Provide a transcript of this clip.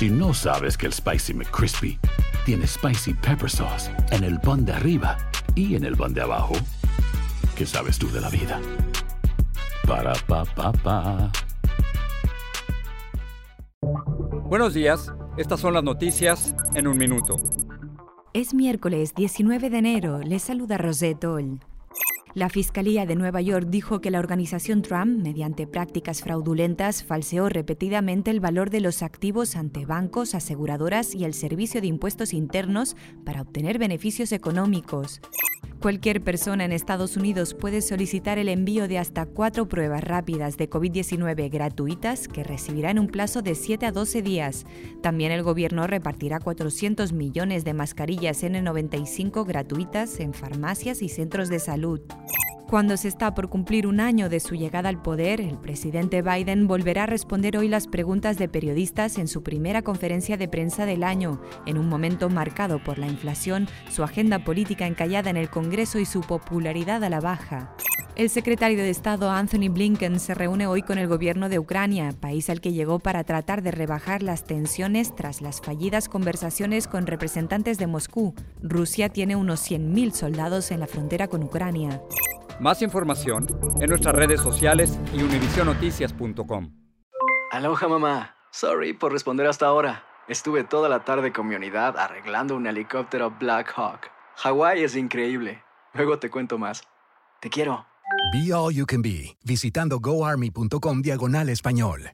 Si no sabes que el Spicy McCrispy tiene Spicy Pepper Sauce en el pan de arriba y en el pan de abajo, ¿qué sabes tú de la vida? Para, pa, pa, pa. Buenos días, estas son las noticias en un minuto. Es miércoles 19 de enero, les saluda Rosette Oll. La Fiscalía de Nueva York dijo que la organización Trump, mediante prácticas fraudulentas, falseó repetidamente el valor de los activos ante bancos, aseguradoras y el Servicio de Impuestos Internos para obtener beneficios económicos. Cualquier persona en Estados Unidos puede solicitar el envío de hasta cuatro pruebas rápidas de COVID-19 gratuitas que recibirá en un plazo de 7 a 12 días. También el gobierno repartirá 400 millones de mascarillas N95 gratuitas en farmacias y centros de salud. Cuando se está por cumplir un año de su llegada al poder, el presidente Biden volverá a responder hoy las preguntas de periodistas en su primera conferencia de prensa del año, en un momento marcado por la inflación, su agenda política encallada en el Congreso y su popularidad a la baja. El secretario de Estado Anthony Blinken se reúne hoy con el gobierno de Ucrania, país al que llegó para tratar de rebajar las tensiones tras las fallidas conversaciones con representantes de Moscú. Rusia tiene unos 100.000 soldados en la frontera con Ucrania. Más información en nuestras redes sociales y univisionoticias.com. Aloha mamá. Sorry por responder hasta ahora. Estuve toda la tarde con mi unidad arreglando un helicóptero Black Hawk. Hawái es increíble. Luego te cuento más. Te quiero. Be All You Can Be, visitando goarmy.com diagonal español.